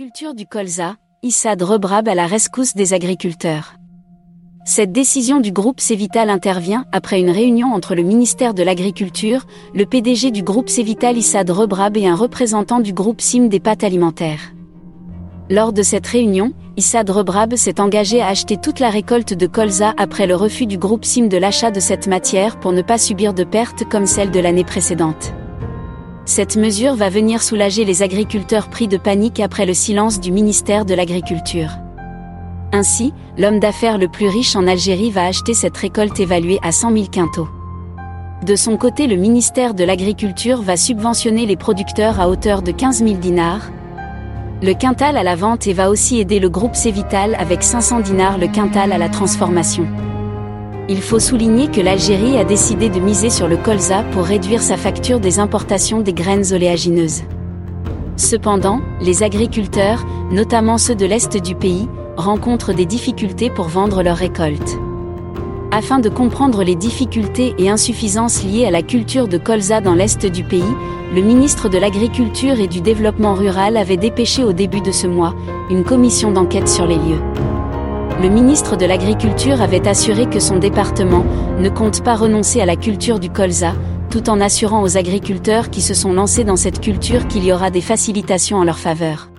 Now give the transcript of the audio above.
Culture du colza, Issad Rebrab à la rescousse des agriculteurs. Cette décision du groupe Cévital intervient après une réunion entre le ministère de l'Agriculture, le PDG du groupe Cévital Issad Rebrab et un représentant du groupe SIM des pâtes alimentaires. Lors de cette réunion, Issad Rebrab s'est engagé à acheter toute la récolte de colza après le refus du groupe SIM de l'achat de cette matière pour ne pas subir de pertes comme celle de l'année précédente. Cette mesure va venir soulager les agriculteurs pris de panique après le silence du ministère de l'Agriculture. Ainsi, l'homme d'affaires le plus riche en Algérie va acheter cette récolte évaluée à 100 000 quintaux. De son côté, le ministère de l'Agriculture va subventionner les producteurs à hauteur de 15 000 dinars. Le quintal à la vente et va aussi aider le groupe Cévital avec 500 dinars le quintal à la transformation il faut souligner que l'Algérie a décidé de miser sur le colza pour réduire sa facture des importations des graines oléagineuses. Cependant, les agriculteurs, notamment ceux de l'Est du pays, rencontrent des difficultés pour vendre leurs récoltes. Afin de comprendre les difficultés et insuffisances liées à la culture de colza dans l'Est du pays, le ministre de l'Agriculture et du Développement rural avait dépêché au début de ce mois une commission d'enquête sur les lieux le ministre de l'Agriculture avait assuré que son département ne compte pas renoncer à la culture du colza, tout en assurant aux agriculteurs qui se sont lancés dans cette culture qu'il y aura des facilitations en leur faveur.